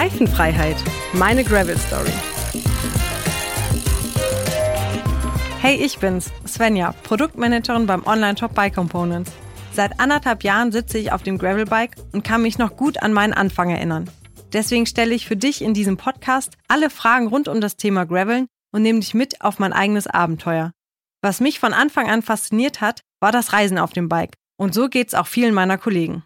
Reifenfreiheit. Meine Gravel Story. Hey, ich bin's, Svenja, Produktmanagerin beim Online-Shop Bike Components. Seit anderthalb Jahren sitze ich auf dem Gravelbike und kann mich noch gut an meinen Anfang erinnern. Deswegen stelle ich für dich in diesem Podcast alle Fragen rund um das Thema Graveln und nehme dich mit auf mein eigenes Abenteuer. Was mich von Anfang an fasziniert hat, war das Reisen auf dem Bike. Und so geht's auch vielen meiner Kollegen.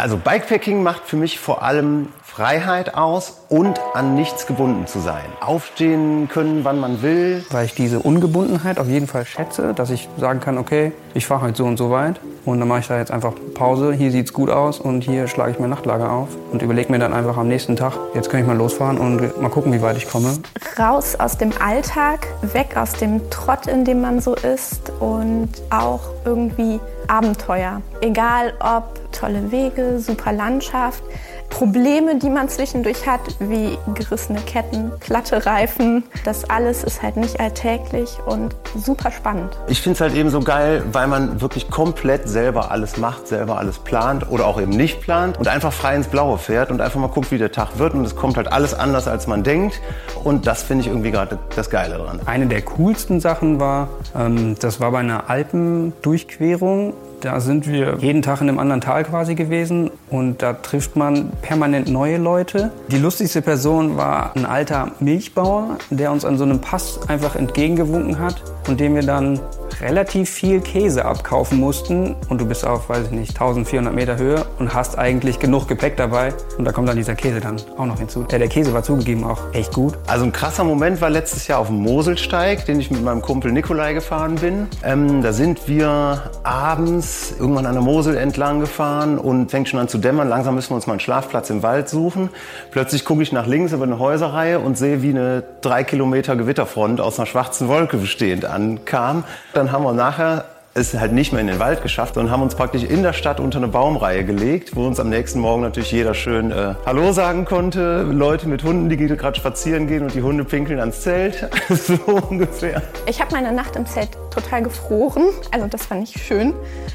Also Bikepacking macht für mich vor allem Freiheit aus und an nichts gebunden zu sein. Aufstehen können, wann man will. Weil ich diese Ungebundenheit auf jeden Fall schätze, dass ich sagen kann, okay, ich fahre halt so und so weit und dann mache ich da jetzt einfach Pause. Hier sieht's gut aus und hier schlage ich mein Nachtlager auf und überlege mir dann einfach am nächsten Tag, jetzt kann ich mal losfahren und mal gucken, wie weit ich komme. Raus aus dem Alltag, weg aus dem Trott, in dem man so ist und auch irgendwie Abenteuer. Egal ob tolle Wege, super Landschaft, Probleme, die man zwischendurch hat, wie gerissene Ketten, glatte Reifen. Das alles ist halt nicht alltäglich und super spannend. Ich finde es halt eben so geil, weil man wirklich komplett selber alles macht, selber alles plant oder auch eben nicht plant und einfach frei ins Blaue fährt und einfach mal guckt, wie der Tag wird und es kommt halt alles anders, als man denkt. Und das finde ich irgendwie gerade das Geile dran. Eine der coolsten Sachen war, ähm, das war bei einer Alpendurchquerung da sind wir jeden Tag in einem anderen Tal quasi gewesen und da trifft man permanent neue Leute. Die lustigste Person war ein alter Milchbauer, der uns an so einem Pass einfach entgegengewunken hat und dem wir dann relativ viel Käse abkaufen mussten und du bist auf, weiß ich nicht, 1400 Meter Höhe und hast eigentlich genug Gepäck dabei und da kommt dann dieser Käse dann auch noch hinzu. Ja, der Käse war zugegeben auch echt gut. Also ein krasser Moment war letztes Jahr auf dem Moselsteig, den ich mit meinem Kumpel Nikolai gefahren bin. Ähm, da sind wir abends irgendwann an der Mosel entlang gefahren und fängt schon an zu dämmern. Langsam müssen wir uns mal einen Schlafplatz im Wald suchen. Plötzlich gucke ich nach links über eine Häuserreihe und sehe, wie eine drei Kilometer Gewitterfront aus einer schwarzen Wolke bestehend ankam. Dann haben wir nachher es halt nicht mehr in den Wald geschafft und haben uns praktisch in der Stadt unter eine Baumreihe gelegt, wo uns am nächsten Morgen natürlich jeder schön äh, Hallo sagen konnte. Leute mit Hunden, die gerade spazieren gehen und die Hunde pinkeln ans Zelt. so ungefähr. Ich habe meine Nacht im Zelt total gefroren. Also das war nicht schön.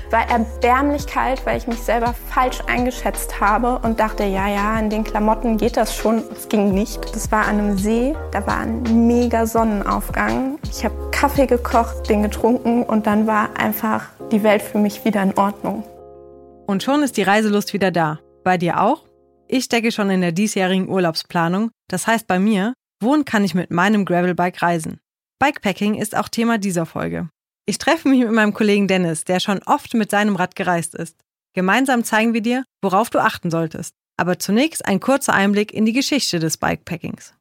War erbärmlich kalt, weil ich mich selber falsch eingeschätzt habe und dachte, ja, ja, in den Klamotten geht das schon. Es ging nicht. Das war an einem See, da war ein mega Sonnenaufgang. Ich habe Kaffee gekocht, den getrunken und dann war einfach die Welt für mich wieder in Ordnung. Und schon ist die Reiselust wieder da. Bei dir auch? Ich stecke schon in der diesjährigen Urlaubsplanung. Das heißt bei mir, wohin kann ich mit meinem Gravelbike reisen? Bikepacking ist auch Thema dieser Folge. Ich treffe mich mit meinem Kollegen Dennis, der schon oft mit seinem Rad gereist ist. Gemeinsam zeigen wir dir, worauf du achten solltest. Aber zunächst ein kurzer Einblick in die Geschichte des Bikepackings.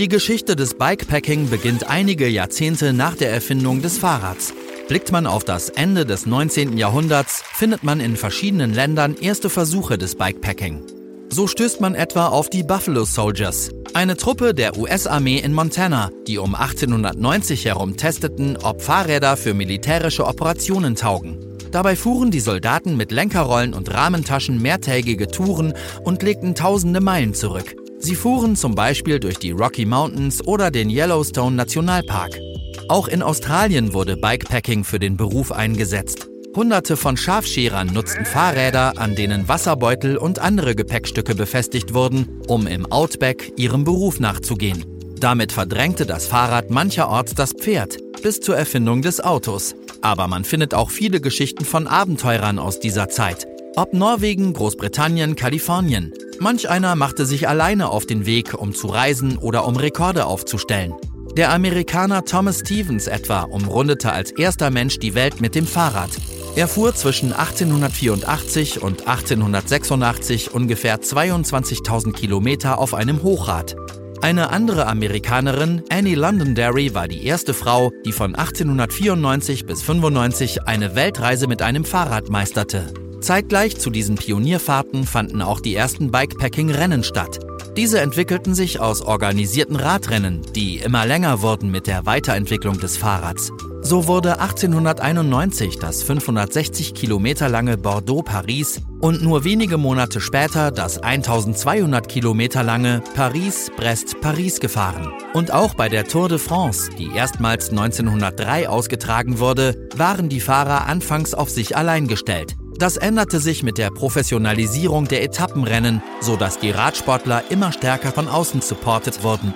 Die Geschichte des Bikepacking beginnt einige Jahrzehnte nach der Erfindung des Fahrrads. Blickt man auf das Ende des 19. Jahrhunderts, findet man in verschiedenen Ländern erste Versuche des Bikepacking. So stößt man etwa auf die Buffalo Soldiers, eine Truppe der US-Armee in Montana, die um 1890 herum testeten, ob Fahrräder für militärische Operationen taugen. Dabei fuhren die Soldaten mit Lenkerrollen und Rahmentaschen mehrtägige Touren und legten tausende Meilen zurück. Sie fuhren zum Beispiel durch die Rocky Mountains oder den Yellowstone Nationalpark. Auch in Australien wurde Bikepacking für den Beruf eingesetzt. Hunderte von Schafscherern nutzten Fahrräder, an denen Wasserbeutel und andere Gepäckstücke befestigt wurden, um im Outback ihrem Beruf nachzugehen. Damit verdrängte das Fahrrad mancherorts das Pferd, bis zur Erfindung des Autos. Aber man findet auch viele Geschichten von Abenteurern aus dieser Zeit. Ob Norwegen, Großbritannien, Kalifornien. Manch einer machte sich alleine auf den Weg, um zu reisen oder um Rekorde aufzustellen. Der Amerikaner Thomas Stevens etwa umrundete als erster Mensch die Welt mit dem Fahrrad. Er fuhr zwischen 1884 und 1886 ungefähr 22.000 Kilometer auf einem Hochrad. Eine andere Amerikanerin, Annie Londonderry, war die erste Frau, die von 1894 bis 95 eine Weltreise mit einem Fahrrad meisterte. Zeitgleich zu diesen Pionierfahrten fanden auch die ersten Bikepacking-Rennen statt. Diese entwickelten sich aus organisierten Radrennen, die immer länger wurden mit der Weiterentwicklung des Fahrrads. So wurde 1891 das 560 Kilometer lange Bordeaux-Paris und nur wenige Monate später das 1200 Kilometer lange Paris-Brest-Paris gefahren. Und auch bei der Tour de France, die erstmals 1903 ausgetragen wurde, waren die Fahrer anfangs auf sich allein gestellt. Das änderte sich mit der Professionalisierung der Etappenrennen, sodass die Radsportler immer stärker von außen supportet wurden.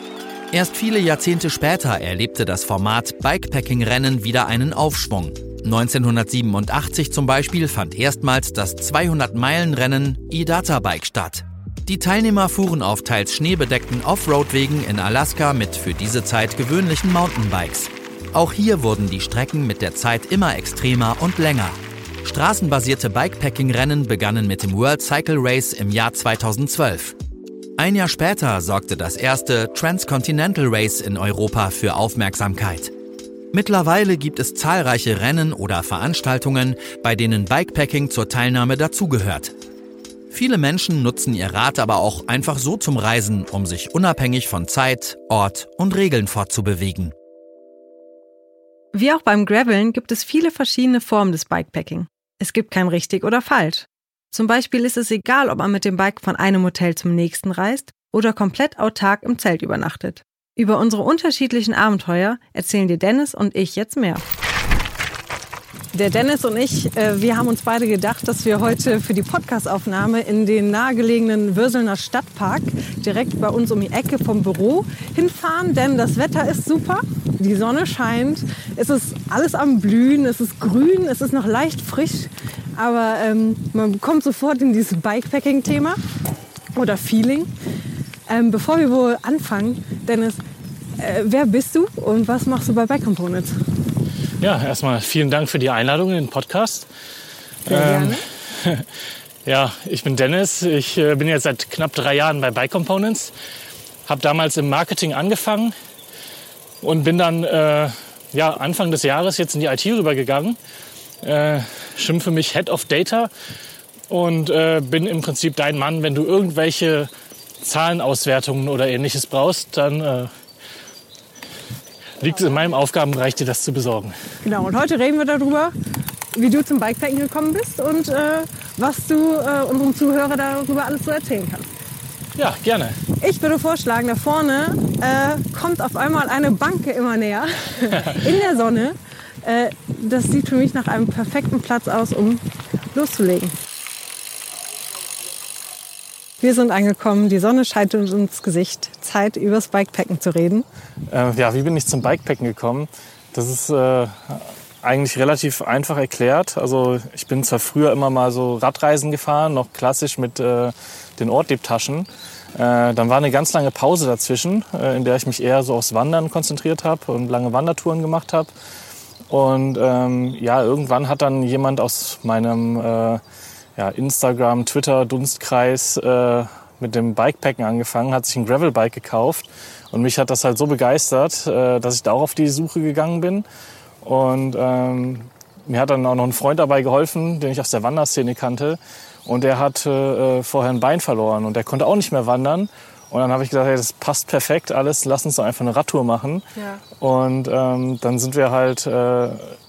Erst viele Jahrzehnte später erlebte das Format Bikepacking-Rennen wieder einen Aufschwung. 1987 zum Beispiel fand erstmals das 200-Meilen-Rennen Idata Bike statt. Die Teilnehmer fuhren auf teils schneebedeckten Offroad-Wegen in Alaska mit für diese Zeit gewöhnlichen Mountainbikes. Auch hier wurden die Strecken mit der Zeit immer extremer und länger. Straßenbasierte Bikepacking-Rennen begannen mit dem World Cycle Race im Jahr 2012. Ein Jahr später sorgte das erste Transcontinental Race in Europa für Aufmerksamkeit. Mittlerweile gibt es zahlreiche Rennen oder Veranstaltungen, bei denen Bikepacking zur Teilnahme dazugehört. Viele Menschen nutzen ihr Rad aber auch einfach so zum Reisen, um sich unabhängig von Zeit, Ort und Regeln fortzubewegen. Wie auch beim Graveln gibt es viele verschiedene Formen des Bikepacking. Es gibt kein richtig oder falsch. Zum Beispiel ist es egal, ob man mit dem Bike von einem Hotel zum nächsten reist oder komplett autark im Zelt übernachtet. Über unsere unterschiedlichen Abenteuer erzählen dir Dennis und ich jetzt mehr. Der Dennis und ich, äh, wir haben uns beide gedacht, dass wir heute für die Podcastaufnahme in den nahegelegenen Würselner Stadtpark direkt bei uns um die Ecke vom Büro hinfahren, denn das Wetter ist super, die Sonne scheint, es ist alles am Blühen, es ist grün, es ist noch leicht frisch, aber ähm, man kommt sofort in dieses Bikepacking-Thema oder Feeling. Ähm, bevor wir wohl anfangen, Dennis, äh, wer bist du und was machst du bei Bike Components? Ja, erstmal vielen Dank für die Einladung in den Podcast. Sehr gerne. Ähm, ja, ich bin Dennis. Ich äh, bin jetzt seit knapp drei Jahren bei Bike Components. Habe damals im Marketing angefangen und bin dann äh, ja, Anfang des Jahres jetzt in die IT rübergegangen. Äh, schimpfe mich Head of Data und äh, bin im Prinzip dein Mann, wenn du irgendwelche Zahlenauswertungen oder ähnliches brauchst, dann äh, liegt es in meinem Aufgabenbereich, dir das zu besorgen. Genau, und heute reden wir darüber, wie du zum Bikepacking gekommen bist und äh, was du äh, unserem Zuhörer darüber alles so erzählen kannst. Ja, gerne. Ich würde vorschlagen, da vorne äh, kommt auf einmal eine Banke immer näher in der Sonne. Äh, das sieht für mich nach einem perfekten Platz aus, um loszulegen. Wir sind angekommen, die Sonne scheint uns ins Gesicht. Zeit, übers Bikepacken zu reden. Äh, ja, wie bin ich zum Bikepacken gekommen? Das ist äh, eigentlich relativ einfach erklärt. Also ich bin zwar früher immer mal so Radreisen gefahren, noch klassisch mit äh, den Ortliebtaschen. Äh, dann war eine ganz lange Pause dazwischen, äh, in der ich mich eher so aufs Wandern konzentriert habe und lange Wandertouren gemacht habe. Und ähm, ja, irgendwann hat dann jemand aus meinem äh, ja, Instagram, Twitter, Dunstkreis äh, mit dem Bikepacken angefangen, hat sich ein Gravelbike gekauft und mich hat das halt so begeistert, äh, dass ich da auch auf die Suche gegangen bin. Und ähm, mir hat dann auch noch ein Freund dabei geholfen, den ich aus der Wanderszene kannte. Und der hat äh, vorher ein Bein verloren und der konnte auch nicht mehr wandern. Und dann habe ich gesagt, hey, das passt perfekt alles, lass uns doch einfach eine Radtour machen. Ja. Und ähm, dann sind wir halt äh,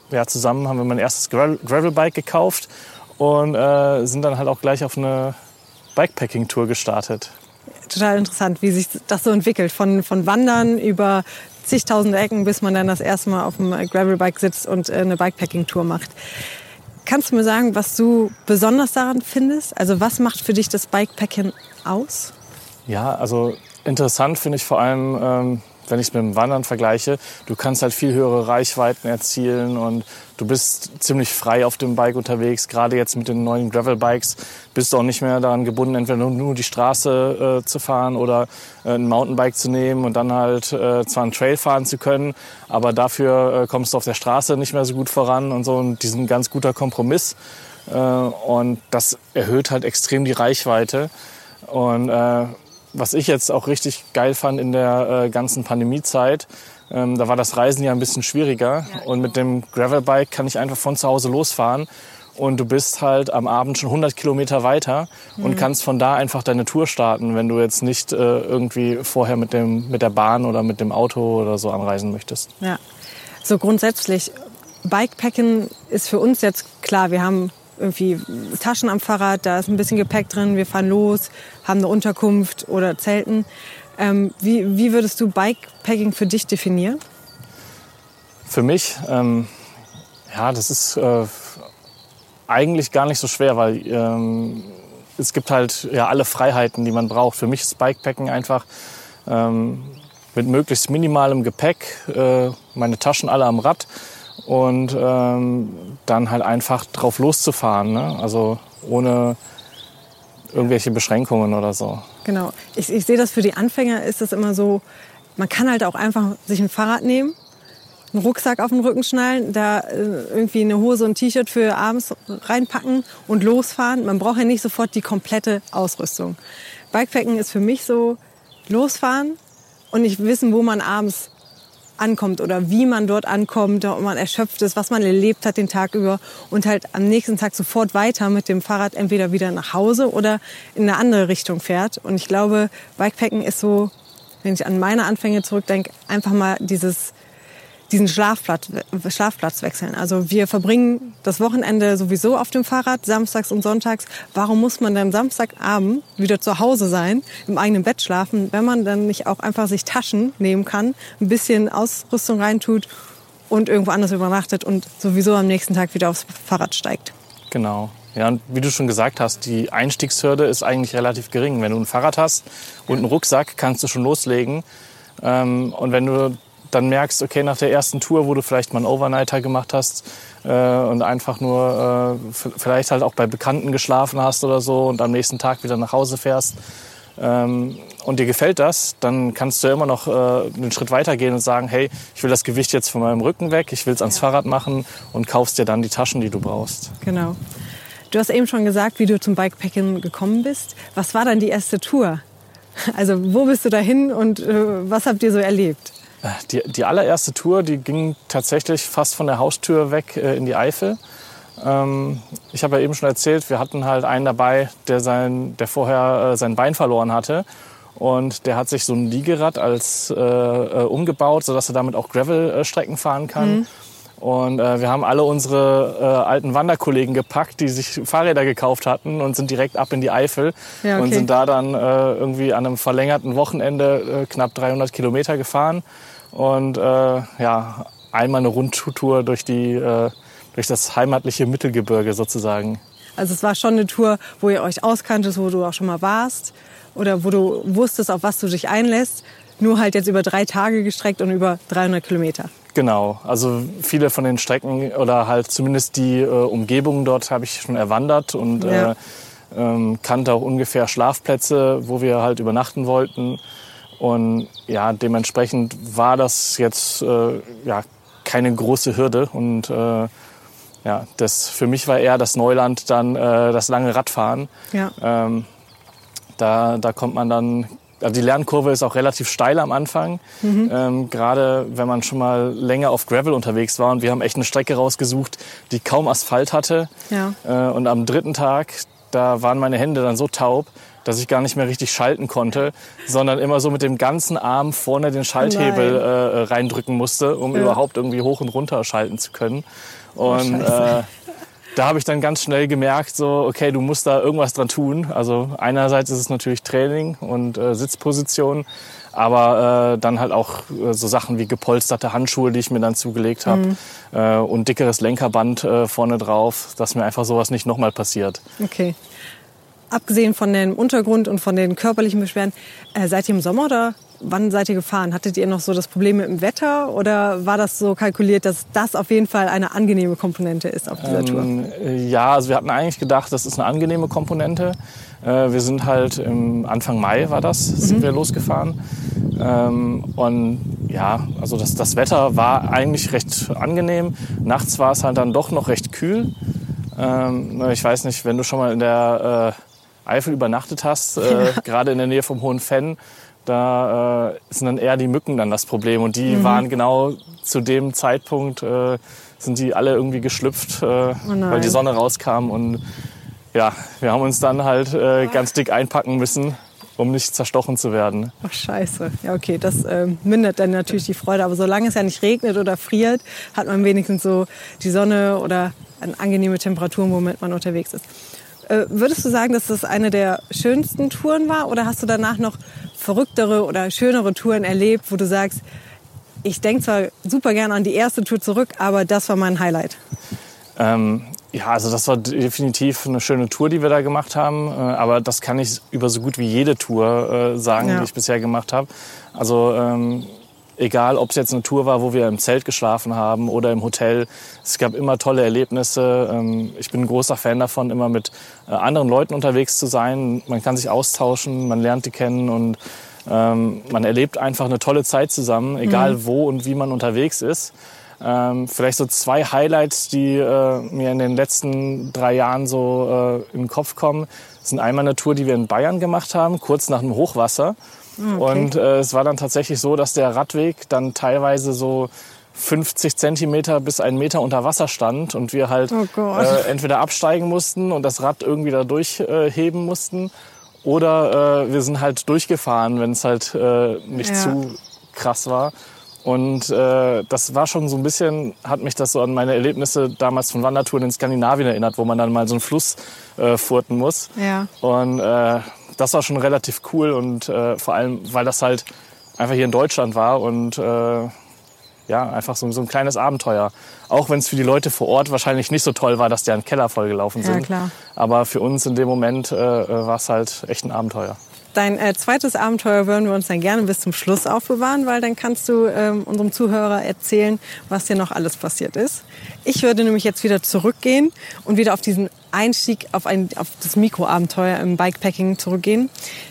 ja, zusammen, haben wir mein erstes Gravel Gravelbike gekauft und äh, sind dann halt auch gleich auf eine Bikepacking-Tour gestartet. Total interessant, wie sich das so entwickelt. Von, von Wandern über zigtausende Ecken, bis man dann das erste Mal auf dem Gravelbike sitzt und äh, eine Bikepacking-Tour macht. Kannst du mir sagen, was du besonders daran findest? Also was macht für dich das Bikepacking aus? Ja, also interessant finde ich vor allem, ähm, wenn ich es mit dem Wandern vergleiche, du kannst halt viel höhere Reichweiten erzielen und du bist ziemlich frei auf dem Bike unterwegs. Gerade jetzt mit den neuen Gravel-Bikes bist du auch nicht mehr daran gebunden, entweder nur die Straße äh, zu fahren oder äh, ein Mountainbike zu nehmen und dann halt äh, zwar einen Trail fahren zu können, aber dafür äh, kommst du auf der Straße nicht mehr so gut voran und so. Und diesen ganz guter Kompromiss. Äh, und das erhöht halt extrem die Reichweite. Und äh, was ich jetzt auch richtig geil fand in der äh, ganzen Pandemiezeit, ähm, da war das Reisen ja ein bisschen schwieriger. Und mit dem Gravelbike kann ich einfach von zu Hause losfahren. Und du bist halt am Abend schon 100 Kilometer weiter und Mhm. kannst von da einfach deine Tour starten, wenn du jetzt nicht äh, irgendwie vorher mit, dem, mit der Bahn oder mit dem Auto oder so anreisen möchtest. Ja, so grundsätzlich, Bikepacken ist für uns jetzt klar, wir haben irgendwie Taschen am Fahrrad, da ist ein bisschen Gepäck drin, wir fahren los, haben eine Unterkunft oder Zelten. Ähm, wie, wie würdest du Bikepacking für dich definieren? Für mich, ähm, ja, das ist äh, eigentlich gar nicht so schwer, weil ähm, es gibt halt ja alle Freiheiten, die man braucht. Für mich ist Bikepacken einfach ähm, mit möglichst minimalem Gepäck, äh, meine Taschen alle am Rad und ähm, dann halt einfach drauf loszufahren. Ne? Also ohne irgendwelche Beschränkungen oder so. Genau. Ich, ich sehe das für die Anfänger ist das immer so, man kann halt auch einfach sich ein Fahrrad nehmen, einen Rucksack auf den Rücken schnallen, da äh, irgendwie eine Hose und ein T-Shirt für abends reinpacken und losfahren. Man braucht ja nicht sofort die komplette Ausrüstung. Bikepacken ist für mich so losfahren und nicht wissen, wo man abends ankommt oder wie man dort ankommt, ob man erschöpft ist, was man erlebt hat den Tag über und halt am nächsten Tag sofort weiter mit dem Fahrrad entweder wieder nach Hause oder in eine andere Richtung fährt. Und ich glaube, Bikepacken ist so, wenn ich an meine Anfänge zurückdenke, einfach mal dieses diesen Schlafplatz, Schlafplatz wechseln. Also wir verbringen das Wochenende sowieso auf dem Fahrrad, samstags und sonntags. Warum muss man dann Samstagabend wieder zu Hause sein, im eigenen Bett schlafen, wenn man dann nicht auch einfach sich Taschen nehmen kann, ein bisschen Ausrüstung reintut und irgendwo anders übernachtet und sowieso am nächsten Tag wieder aufs Fahrrad steigt? Genau. Ja, und wie du schon gesagt hast, die Einstiegshürde ist eigentlich relativ gering. Wenn du ein Fahrrad hast und einen Rucksack, kannst du schon loslegen. Ähm, und wenn du dann merkst, okay, nach der ersten Tour, wo du vielleicht mal einen Overnighter gemacht hast äh, und einfach nur äh, vielleicht halt auch bei Bekannten geschlafen hast oder so und am nächsten Tag wieder nach Hause fährst ähm, und dir gefällt das, dann kannst du ja immer noch äh, einen Schritt weiter gehen und sagen, hey, ich will das Gewicht jetzt von meinem Rücken weg, ich will es ans ja. Fahrrad machen und kaufst dir dann die Taschen, die du brauchst. Genau. Du hast eben schon gesagt, wie du zum Bikepacken gekommen bist. Was war dann die erste Tour? Also wo bist du dahin und äh, was habt ihr so erlebt? Die, die allererste Tour, die ging tatsächlich fast von der Haustür weg äh, in die Eifel. Ähm, ich habe ja eben schon erzählt, wir hatten halt einen dabei, der, sein, der vorher äh, sein Bein verloren hatte. Und der hat sich so ein Liegerad als äh, äh umgebaut, sodass er damit auch Gravel-Strecken fahren kann. Mhm. Und äh, wir haben alle unsere äh, alten Wanderkollegen gepackt, die sich Fahrräder gekauft hatten und sind direkt ab in die Eifel ja, okay. und sind da dann äh, irgendwie an einem verlängerten Wochenende äh, knapp 300 Kilometer gefahren und äh, ja, einmal eine Rundtour durch, die, äh, durch das heimatliche Mittelgebirge sozusagen. Also es war schon eine Tour, wo ihr euch auskanntest, wo du auch schon mal warst oder wo du wusstest, auf was du dich einlässt, nur halt jetzt über drei Tage gestreckt und über 300 Kilometer. Genau, also viele von den Strecken oder halt zumindest die äh, Umgebungen dort habe ich schon erwandert und ja. äh, ähm, kannte auch ungefähr Schlafplätze, wo wir halt übernachten wollten. Und ja, dementsprechend war das jetzt äh, ja, keine große Hürde. Und äh, ja, das, für mich war eher das Neuland dann äh, das lange Radfahren. Ja. Ähm, da, da kommt man dann, also die Lernkurve ist auch relativ steil am Anfang. Mhm. Ähm, Gerade wenn man schon mal länger auf Gravel unterwegs war. Und wir haben echt eine Strecke rausgesucht, die kaum Asphalt hatte. Ja. Äh, und am dritten Tag, da waren meine Hände dann so taub, dass ich gar nicht mehr richtig schalten konnte, sondern immer so mit dem ganzen Arm vorne den Schalthebel äh, reindrücken musste, um ja. überhaupt irgendwie hoch und runter schalten zu können. Und oh, äh, da habe ich dann ganz schnell gemerkt, so okay, du musst da irgendwas dran tun. Also einerseits ist es natürlich Training und äh, Sitzposition, aber äh, dann halt auch äh, so Sachen wie gepolsterte Handschuhe, die ich mir dann zugelegt habe mhm. äh, und dickeres Lenkerband äh, vorne drauf, dass mir einfach sowas nicht nochmal passiert. Okay abgesehen von dem Untergrund und von den körperlichen Beschwerden, äh, seid ihr im Sommer oder wann seid ihr gefahren? Hattet ihr noch so das Problem mit dem Wetter oder war das so kalkuliert, dass das auf jeden Fall eine angenehme Komponente ist auf dieser ähm, Tour? Ja, also wir hatten eigentlich gedacht, das ist eine angenehme Komponente. Äh, wir sind halt im Anfang Mai war das, sind mhm. wir losgefahren. Ähm, und ja, also das, das Wetter war eigentlich recht angenehm. Nachts war es halt dann doch noch recht kühl. Ähm, ich weiß nicht, wenn du schon mal in der äh, Eifel übernachtet hast, äh, gerade in der Nähe vom Hohen Fenn, da äh, sind dann eher die Mücken dann das Problem. Und die mhm. waren genau zu dem Zeitpunkt, äh, sind die alle irgendwie geschlüpft, äh, oh weil die Sonne rauskam. Und ja, wir haben uns dann halt äh, ganz dick einpacken müssen, um nicht zerstochen zu werden. Ach scheiße. Ja, okay, das äh, mindert dann natürlich die Freude. Aber solange es ja nicht regnet oder friert, hat man wenigstens so die Sonne oder eine angenehme Temperatur, womit man unterwegs ist. Äh, würdest du sagen, dass das eine der schönsten Touren war oder hast du danach noch verrücktere oder schönere Touren erlebt, wo du sagst, ich denke zwar super gerne an die erste Tour zurück, aber das war mein Highlight? Ähm, Ja, also das war definitiv eine schöne Tour, die wir da gemacht haben. Äh, aber das kann ich über so gut wie jede Tour äh, sagen, Ja. die ich bisher gemacht habe. Also ähm, egal, ob es jetzt eine Tour war, wo wir im Zelt geschlafen haben oder im Hotel, es gab immer tolle Erlebnisse. Ähm, ich bin ein großer Fan davon, immer mit äh, anderen Leuten unterwegs zu sein. Man kann sich austauschen, man lernt die kennen und ähm, man erlebt einfach eine tolle Zeit zusammen, egal wo und wie man unterwegs ist. Ähm, vielleicht so zwei Highlights, die äh, mir in den letzten drei Jahren so äh, in den Kopf kommen, Das sind einmal eine Tour, die wir in Bayern gemacht haben, kurz nach dem Hochwasser. Und äh, es war dann tatsächlich so, dass der Radweg dann teilweise so 50 Zentimeter bis einen Meter unter Wasser stand und wir halt Oh äh, entweder absteigen mussten und das Rad irgendwie da durchheben äh, mussten oder äh, wir sind halt durchgefahren, wenn es halt äh, nicht Ja. zu krass war. Und äh, das war schon so ein bisschen, hat mich das so an meine Erlebnisse damals von Wandertouren in Skandinavien erinnert, wo man dann mal so einen Fluss äh, furten muss. Ja. Und äh, das war schon relativ cool und äh, vor allem, weil das halt einfach hier in Deutschland war und äh, ja, einfach so, so ein kleines Abenteuer. Auch wenn es für die Leute vor Ort wahrscheinlich nicht so toll war, dass deren Keller vollgelaufen Ja, sind. klar. Aber für uns in dem Moment äh, war es halt echt ein Abenteuer. Dein äh, zweites Abenteuer würden wir uns dann gerne bis zum Schluss aufbewahren, weil dann kannst du ähm, unserem Zuhörer erzählen, was dir noch alles passiert ist. Ich würde nämlich jetzt wieder zurückgehen und wieder auf diesen Einstieg auf, ein, auf das Mikroabenteuer im Bikepacking zurückgehen.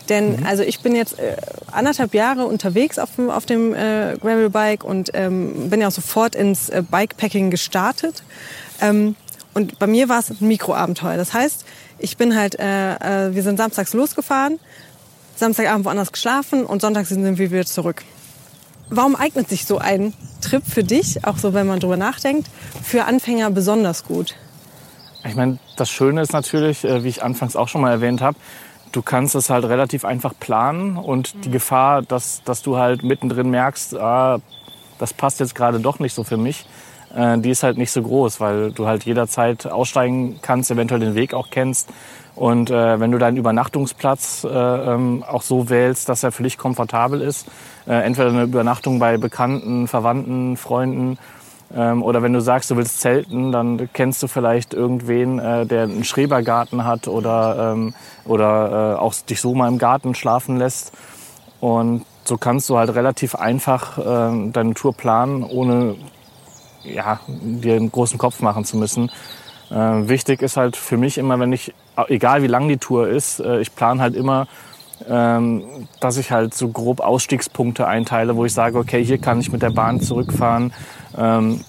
Denn also ich bin jetzt äh, anderthalb Jahre unterwegs auf dem, auf dem äh, Gravelbike und ähm, bin ja auch sofort ins äh, Bikepacking gestartet. Ähm, und bei mir war es ein Mikroabenteuer. Das heißt, ich bin halt, äh, äh, wir sind samstags losgefahren, Samstagabend woanders geschlafen und sonntags sind wir wieder zurück. Warum eignet sich so ein Trip für dich, auch so wenn man drüber nachdenkt, für Anfänger besonders gut? Ich meine, das Schöne ist natürlich, äh, wie ich anfangs auch schon mal erwähnt habe, du kannst es halt relativ einfach planen und die Gefahr, dass, dass du halt mittendrin merkst, ah, das passt jetzt gerade doch nicht so für mich, äh, die ist halt nicht so groß, weil du halt jederzeit aussteigen kannst, eventuell den Weg auch kennst. Und äh, wenn du deinen Übernachtungsplatz äh, ähm, auch so wählst, dass er für dich komfortabel ist, äh, entweder eine Übernachtung bei Bekannten, Verwandten, Freunden, ähm, oder wenn du sagst, du willst zelten, dann kennst du vielleicht irgendwen, äh, der einen Schrebergarten hat oder, ähm, oder äh, auch dich so mal im Garten schlafen lässt. Und so kannst du halt relativ einfach äh, deine Tour planen, ohne ja, dir einen großen Kopf machen zu müssen. Äh, wichtig ist halt für mich immer, wenn ich, egal wie lang die Tour ist, äh, ich plane halt immer, ähm, dass ich halt so grob Ausstiegspunkte einteile, wo ich sage, okay, hier kann ich mit der Bahn zurückfahren, ähm,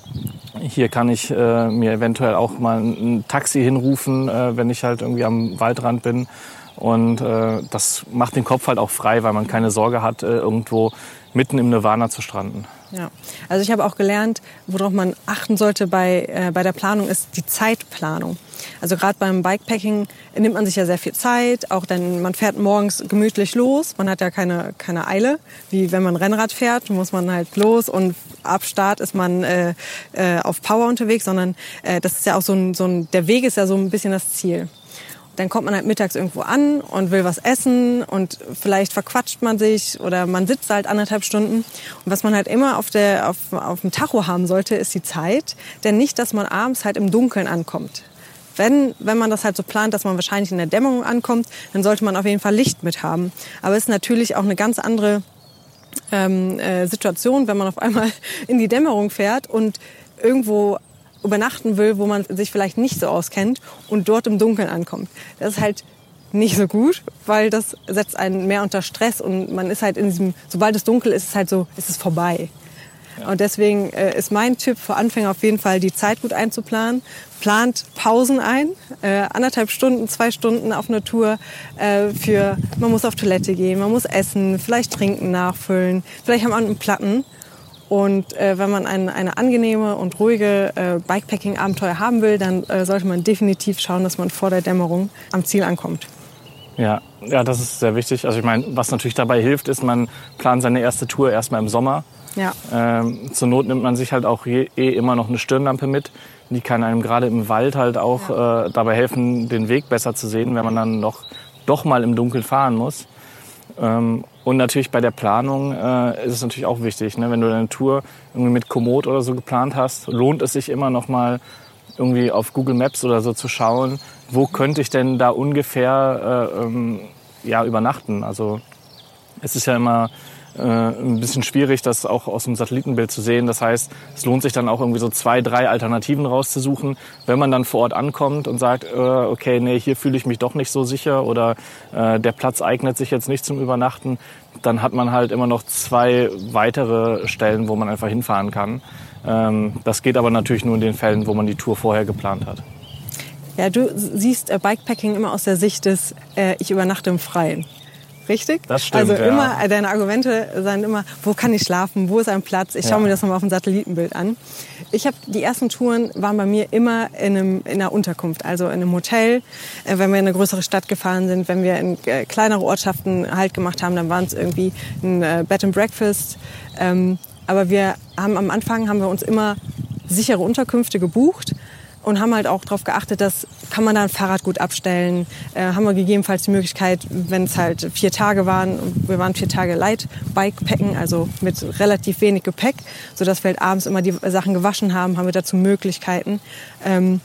hier kann ich äh, mir eventuell auch mal ein, Taxi hinrufen, äh, wenn ich halt irgendwie am Waldrand bin. Und äh, das macht den Kopf halt auch frei, weil man keine Sorge hat, äh, irgendwo mitten im Nirvana zu stranden. Ja, also ich habe auch gelernt, worauf man achten sollte bei, äh, bei der Planung, ist die Zeitplanung. Also gerade beim Bikepacking nimmt man sich ja sehr viel Zeit, auch denn man fährt morgens gemütlich los, man hat ja keine, keine Eile, wie wenn man Rennrad fährt, muss man halt los und ab Start ist man äh, äh, auf Power unterwegs, sondern äh, das ist ja auch so ein, so ein, der Weg ist ja so ein bisschen das Ziel. Dann kommt man halt mittags irgendwo an und will was essen und vielleicht verquatscht man sich oder man sitzt halt anderthalb Stunden. Und was man halt immer auf, der, auf, auf dem Tacho haben sollte, ist die Zeit. Denn nicht, dass man abends halt im Dunkeln ankommt. Wenn, wenn man das halt so plant, dass man wahrscheinlich in der Dämmerung ankommt, dann sollte man auf jeden Fall Licht mit haben. Aber es ist natürlich auch eine ganz andere ähm, äh, Situation, wenn man auf einmal in die Dämmerung fährt und irgendwo übernachten will, wo man sich vielleicht nicht so auskennt und dort im Dunkeln ankommt. Das ist halt nicht so gut, weil das setzt einen mehr unter Stress und man ist halt in diesem, sobald es dunkel ist, ist es halt so, ist es vorbei. Und deswegen äh, ist mein Tipp für Anfänger auf jeden Fall, die Zeit gut einzuplanen. Plant Pausen ein, äh, anderthalb Stunden, zwei Stunden auf einer Tour äh, für, man muss auf Toilette gehen, man muss essen, vielleicht trinken, nachfüllen, vielleicht haben wir einen Platten. Und äh, wenn man ein, eine angenehme und ruhige äh, Bikepacking-Abenteuer haben will, dann äh, sollte man definitiv schauen, dass man vor der Dämmerung am Ziel ankommt. Ja, ja, das ist sehr wichtig. Also ich meine, was natürlich dabei hilft, ist, man plant seine erste Tour erstmal im Sommer. Ja. Ähm, zur Not nimmt man sich halt auch je, eh immer noch eine Stirnlampe mit. Die kann einem gerade im Wald halt auch äh, dabei helfen, den Weg besser zu sehen, wenn man dann noch doch mal im Dunkeln fahren muss. Ähm, und natürlich bei der Planung äh, ist es natürlich auch wichtig, ne? wenn du deine Tour irgendwie mit Komoot oder so geplant hast, lohnt es sich immer noch mal irgendwie auf Google Maps oder so zu schauen, wo könnte ich denn da ungefähr äh, ähm, ja, übernachten. Also es ist ja immer äh, ein bisschen schwierig, das auch aus dem Satellitenbild zu sehen. Das heißt, es lohnt sich dann auch irgendwie so zwei, drei Alternativen rauszusuchen. Wenn man dann vor Ort ankommt und sagt, äh, okay, nee, hier fühle ich mich doch nicht so sicher oder äh, der Platz eignet sich jetzt nicht zum Übernachten, dann hat man halt immer noch zwei weitere Stellen, wo man einfach hinfahren kann. Ähm, das geht aber natürlich nur in den Fällen, wo man die Tour vorher geplant hat. Ja, du siehst äh, Bikepacking immer aus der Sicht des, äh, ich übernachte im Freien. Richtig? Das stimmt. Also ja. immer, äh, deine Argumente sind immer, wo kann ich schlafen, wo ist ein Platz? Ich schaue Ja. mir das nochmal auf dem Satellitenbild an. Ich habe die ersten Touren waren bei mir immer in, einem, in einer Unterkunft, also in einem Hotel. Äh, wenn wir in eine größere Stadt gefahren sind, wenn wir in äh, kleinere Ortschaften Halt gemacht haben, dann waren es irgendwie ein äh, Bed and Breakfast. Ähm, aber wir haben am Anfang haben wir uns immer sichere Unterkünfte gebucht und haben halt auch darauf geachtet, dass kann man da ein Fahrrad gut abstellen. Äh, haben wir gegebenenfalls die Möglichkeit, wenn es halt vier Tage waren, wir waren vier Tage light Bikepacken, also mit relativ wenig Gepäck, sodass wir halt abends immer die Sachen gewaschen haben, haben wir dazu Möglichkeiten. Ähm,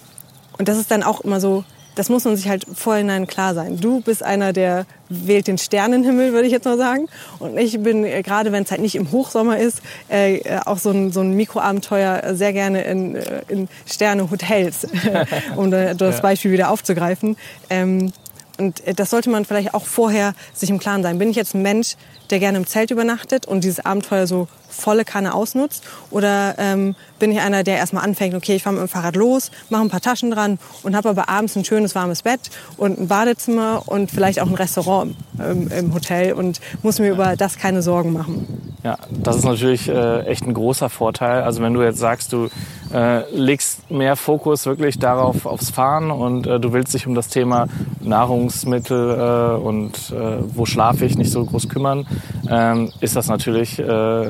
und das ist dann auch immer so, das muss man sich halt vorhinein klar sein. Du bist einer, der wählt den Sternenhimmel, würde ich jetzt mal sagen. Und ich bin, äh, gerade wenn es halt nicht im Hochsommer ist, äh, äh, auch so ein, so ein Mikroabenteuer äh, sehr gerne in, in Sterne-Hotels, um da- das. Beispiel wieder aufzugreifen. Ähm, und äh, das sollte man vielleicht auch vorher sich im Klaren sein. Bin ich jetzt ein Mensch, der gerne im Zelt übernachtet und dieses Abenteuer so volle Kanne ausnutzt? Oder ähm, bin ich einer, der erstmal anfängt, okay, ich fahre mit dem Fahrrad los, mache ein paar Taschen dran und habe aber abends ein schönes warmes Bett und ein Badezimmer und vielleicht auch ein Restaurant ähm, im Hotel und muss mir über das keine Sorgen machen. Ja, das ist natürlich äh, echt ein großer Vorteil. Also wenn du jetzt sagst, du äh, legst mehr Fokus wirklich darauf aufs Fahren und äh, du willst dich um das Thema Nahrungsmittel äh, und äh, wo schlafe ich nicht so groß kümmern, ähm, ist das natürlich äh,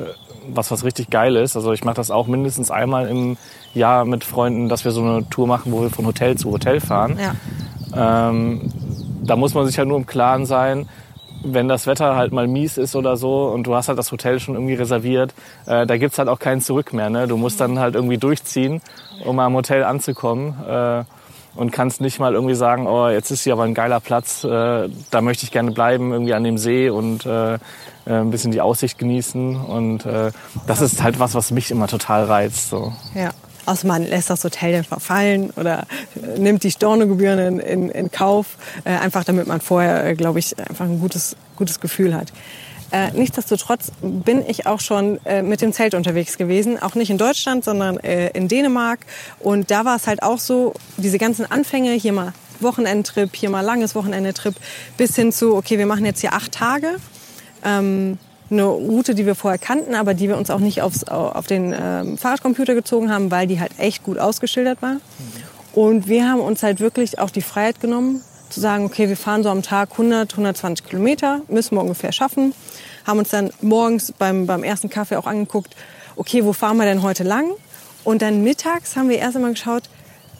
was, was richtig geil ist. Also ich mache das auch mindestens einmal im Jahr mit Freunden, dass wir so eine Tour machen, wo wir von Hotel zu Hotel fahren. Ja. Ähm, da muss man sich halt nur im Klaren sein, wenn das Wetter halt mal mies ist oder so und du hast halt das Hotel schon irgendwie reserviert, äh, da gibt's halt auch kein Zurück mehr. Ne? Du musst dann halt irgendwie durchziehen, um am Hotel anzukommen. Äh, und kannst nicht mal irgendwie sagen, oh, jetzt ist hier aber ein geiler Platz, äh, da möchte ich gerne bleiben, irgendwie an dem See und äh, äh, ein bisschen die Aussicht genießen. Und äh, das ist halt was, was mich immer total reizt. So. Ja. Außer man lässt das Hotel dann verfallen oder nimmt die Stornogebühren in, in, in Kauf, äh, einfach damit man vorher, äh, glaube ich, einfach ein gutes, gutes Gefühl hat. Äh, nichtsdestotrotz bin ich auch schon äh, mit dem Zelt unterwegs gewesen, auch nicht in Deutschland, sondern äh, in Dänemark. Und da war es halt auch so, diese ganzen Anfänge, hier mal Wochenendtrip, hier mal langes Wochenendetrip, bis hin zu, okay, wir machen jetzt hier acht Tage ähm, eine Route, die wir vorher kannten, aber die wir uns auch nicht aufs, auf den ähm, Fahrradcomputer gezogen haben, weil die halt echt gut ausgeschildert war. Und wir haben uns halt wirklich auch die Freiheit genommen, zu sagen, okay, wir fahren so am Tag 100, 120 Kilometer, müssen wir ungefähr schaffen. Haben uns dann morgens beim, beim ersten Kaffee auch angeguckt, okay, wo fahren wir denn heute lang? Und dann mittags haben wir erst einmal geschaut,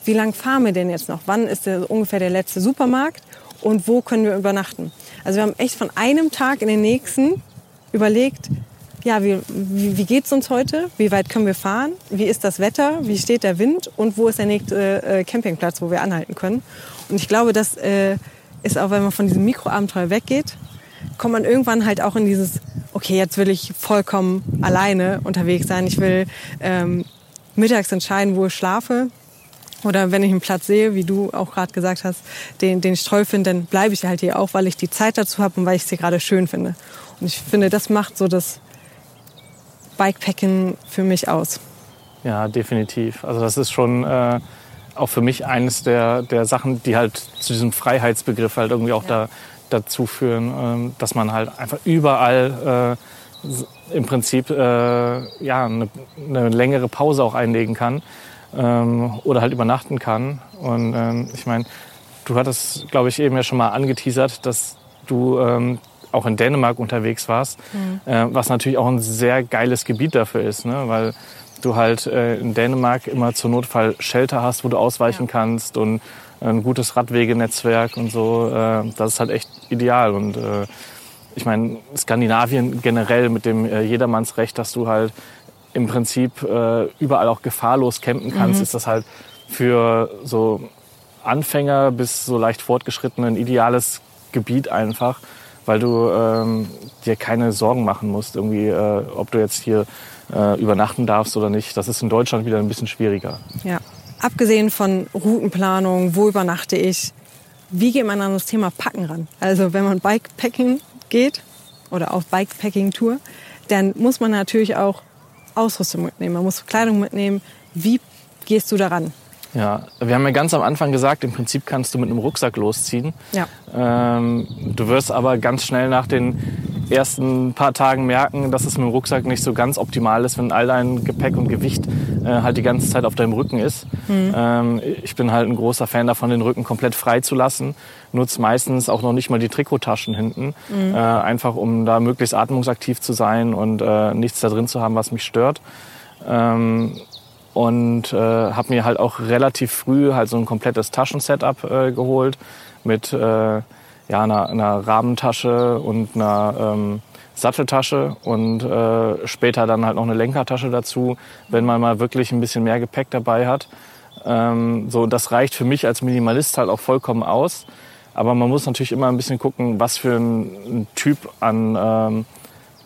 wie lang fahren wir denn jetzt noch? Wann ist der, ungefähr der letzte Supermarkt? Und wo können wir übernachten? Also wir haben echt von einem Tag in den nächsten überlegt, ja, wie, wie, wie geht's uns heute? Wie weit können wir fahren? Wie ist das Wetter? Wie steht der Wind? Und wo ist der nächste äh, Campingplatz, wo wir anhalten können? Und ich glaube, das äh, ist auch, wenn man von diesem Mikroabenteuer weggeht, kommt man irgendwann halt auch in dieses, okay, jetzt will ich vollkommen alleine unterwegs sein. Ich will ähm, mittags entscheiden, wo ich schlafe. Oder wenn ich einen Platz sehe, wie du auch gerade gesagt hast, den, den ich toll finde, dann bleibe ich halt hier auch, weil ich die Zeit dazu habe und weil ich es hier gerade schön finde. Und ich finde, das macht so das Bikepacken für mich aus. Ja, definitiv. Also das ist schon äh, auch für mich eines der, der Sachen, die halt zu diesem Freiheitsbegriff halt irgendwie auch da, dazu führen, ähm, dass man halt einfach überall äh, im Prinzip äh, ja, eine, eine längere Pause auch einlegen kann ähm, oder halt übernachten kann. Und ähm, ich meine, du hattest, glaube ich, eben ja schon mal angeteasert, dass du ähm, auch in Dänemark unterwegs warst, äh, was natürlich auch ein sehr geiles Gebiet dafür ist, ne? weil du halt äh, in Dänemark immer zur Notfall Shelter hast, wo du ausweichen kannst und ein gutes Radwegenetzwerk und so. Äh, das ist halt echt ideal. Und äh, ich meine, Skandinavien generell mit dem äh, Jedermannsrecht, dass du halt im Prinzip äh, überall auch gefahrlos campen kannst, ist das halt für so Anfänger bis so leicht fortgeschritten ein ideales Gebiet einfach, weil du ähm, dir keine Sorgen machen musst, irgendwie, äh, ob du jetzt hier äh, übernachten darfst oder nicht. Das ist in Deutschland wieder ein bisschen schwieriger. Ja. Abgesehen von Routenplanung, wo übernachte ich, wie geht man an das Thema Packen ran? Also wenn man Bikepacking geht oder auf Bikepacking-Tour, dann muss man natürlich auch Ausrüstung mitnehmen. Man muss Kleidung mitnehmen. Wie gehst du daran? Ja, wir haben ja ganz am Anfang gesagt, im Prinzip kannst du mit einem Rucksack losziehen. Ja. Ähm, du wirst aber ganz schnell nach den ersten paar Tagen merken, dass es mit dem Rucksack nicht so ganz optimal ist, wenn all dein Gepäck und Gewicht äh, halt die ganze Zeit auf deinem Rücken ist. Mhm. Ähm, ich bin halt ein großer Fan davon, den Rücken komplett frei zu lassen. Nutze meistens auch noch nicht mal die Trikottaschen hinten, mhm. äh, einfach um da möglichst atmungsaktiv zu sein und äh, nichts da drin zu haben, was mich stört. Ähm, und äh, habe mir halt auch relativ früh halt so ein komplettes Taschensetup äh, geholt mit äh, ja, einer, einer Rahmentasche und einer ähm, Satteltasche und äh, später dann halt noch eine Lenkertasche dazu, wenn man mal wirklich ein bisschen mehr Gepäck dabei hat. Ähm, so, das reicht für mich als Minimalist halt auch vollkommen aus. Aber man muss natürlich immer ein bisschen gucken, was für ein, ein Typ an ähm,